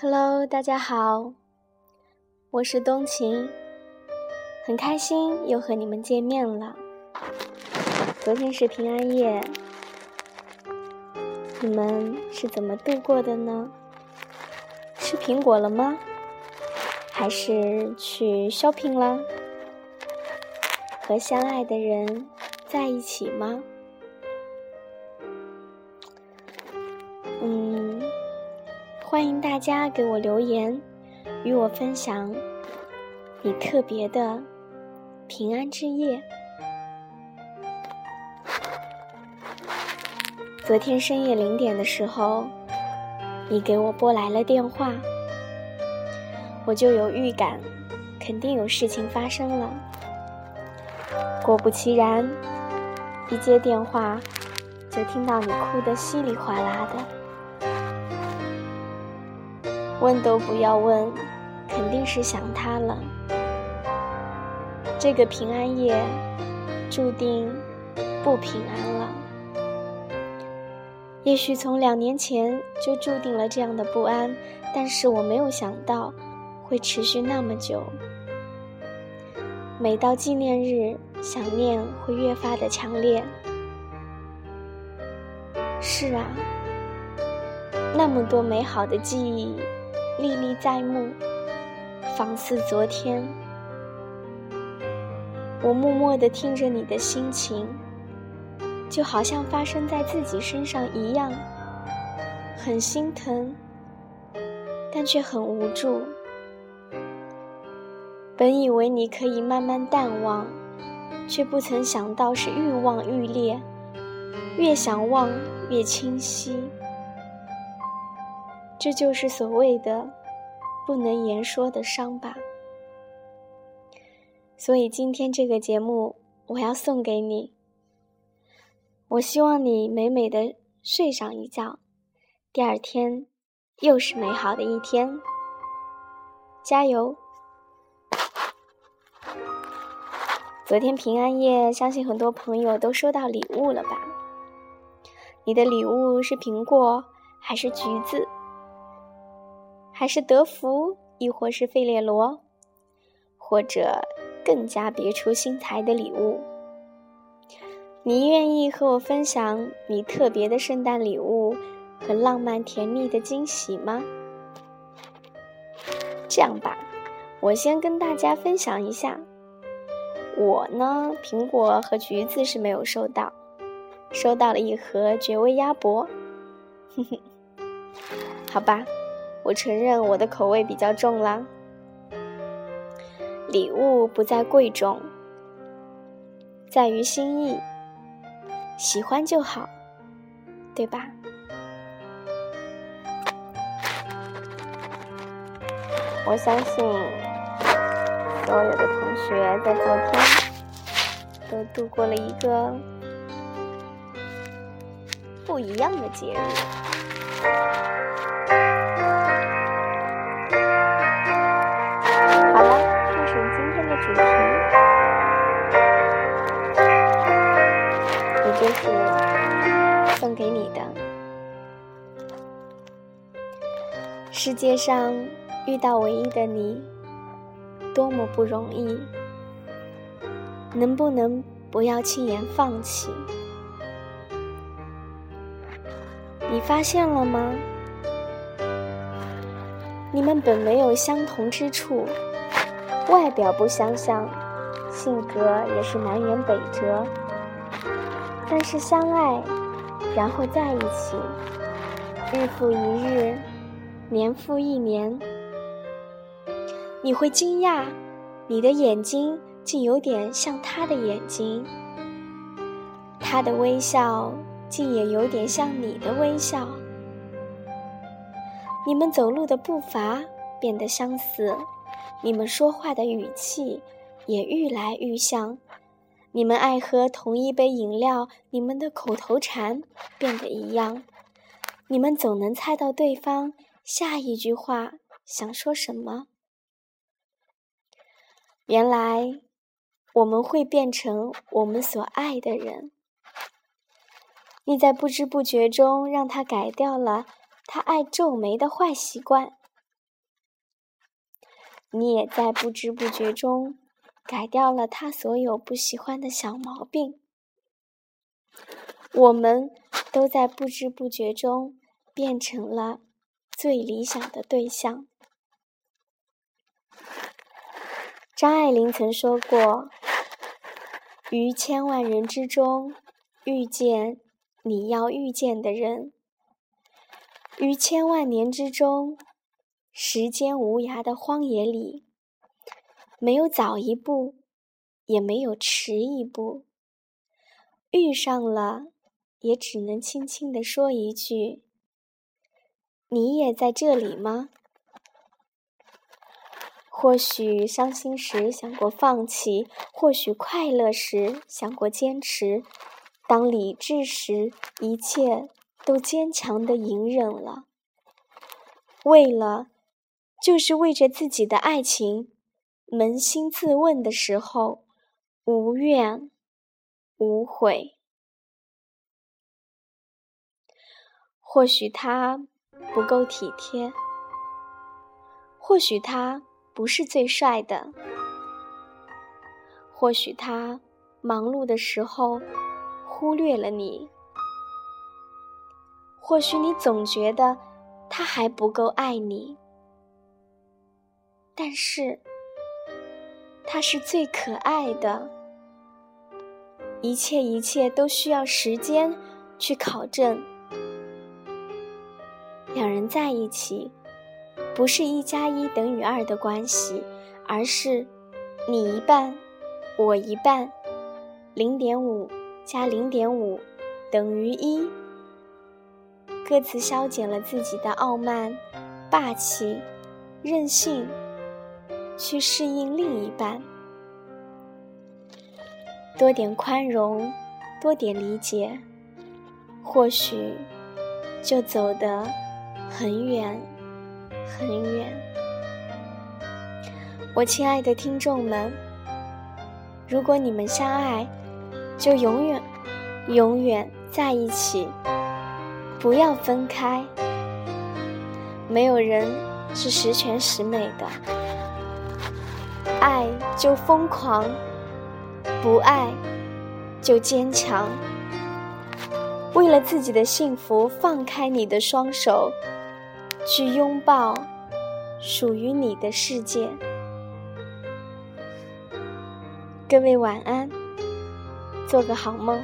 Hello，大家好，我是冬晴，很开心又和你们见面了。昨天是平安夜，你们是怎么度过的呢？吃苹果了吗？还是去 shopping 了？和相爱的人在一起吗？嗯欢迎大家给我留言，与我分享你特别的平安之夜。昨天深夜零点的时候，你给我拨来了电话，我就有预感，肯定有事情发生了。果不其然，一接电话，就听到你哭得稀里哗啦的。问都不要问，肯定是想他了。这个平安夜注定不平安了。也许从两年前就注定了这样的不安，但是我没有想到会持续那么久。每到纪念日，想念会越发的强烈。是啊，那么多美好的记忆。历历在目，仿似昨天。我默默地听着你的心情，就好像发生在自己身上一样，很心疼，但却很无助。本以为你可以慢慢淡忘，却不曾想到是愈忘愈烈，越想忘越清晰。这就是所谓的不能言说的伤吧。所以今天这个节目我要送给你。我希望你美美的睡上一觉，第二天又是美好的一天。加油！昨天平安夜，相信很多朋友都收到礼物了吧？你的礼物是苹果还是橘子？还是德芙，亦或是费列罗，或者更加别出心裁的礼物。你愿意和我分享你特别的圣诞礼物和浪漫甜蜜的惊喜吗？这样吧，我先跟大家分享一下。我呢，苹果和橘子是没有收到，收到了一盒绝味鸭脖。哼哼，好吧。我承认我的口味比较重啦。礼物不在贵重，在于心意，喜欢就好，对吧？我相信所有的同学在昨天都度过了一个不一样的节日。是送给你的。世界上遇到唯一的你，多么不容易。能不能不要轻言放弃？你发现了吗？你们本没有相同之处。外表不相像，性格也是南辕北辙，但是相爱，然后在一起，日复一日，年复一年，你会惊讶，你的眼睛竟有点像他的眼睛，他的微笑竟也有点像你的微笑，你们走路的步伐变得相似。你们说话的语气也愈来愈像，你们爱喝同一杯饮料，你们的口头禅变得一样，你们总能猜到对方下一句话想说什么。原来我们会变成我们所爱的人，你在不知不觉中让他改掉了他爱皱眉的坏习惯。你也在不知不觉中改掉了他所有不喜欢的小毛病。我们都在不知不觉中变成了最理想的对象。张爱玲曾说过：“于千万人之中遇见你要遇见的人，于千万年之中。”时间无涯的荒野里，没有早一步，也没有迟一步。遇上了，也只能轻轻地说一句：“你也在这里吗？”或许伤心时想过放弃，或许快乐时想过坚持。当理智时，一切都坚强的隐忍了，为了。就是为着自己的爱情，扪心自问的时候，无怨无悔。或许他不够体贴，或许他不是最帅的，或许他忙碌的时候忽略了你，或许你总觉得他还不够爱你。但是，他是最可爱的。一切一切都需要时间去考证。两人在一起，不是一加一等于二的关系，而是你一半，我一半，零点五加零点五等于一。各自消减了自己的傲慢、霸气、任性。去适应另一半，多点宽容，多点理解，或许就走得很远很远。我亲爱的听众们，如果你们相爱，就永远永远在一起，不要分开。没有人是十全十美的。爱就疯狂，不爱就坚强。为了自己的幸福，放开你的双手，去拥抱属于你的世界。各位晚安，做个好梦。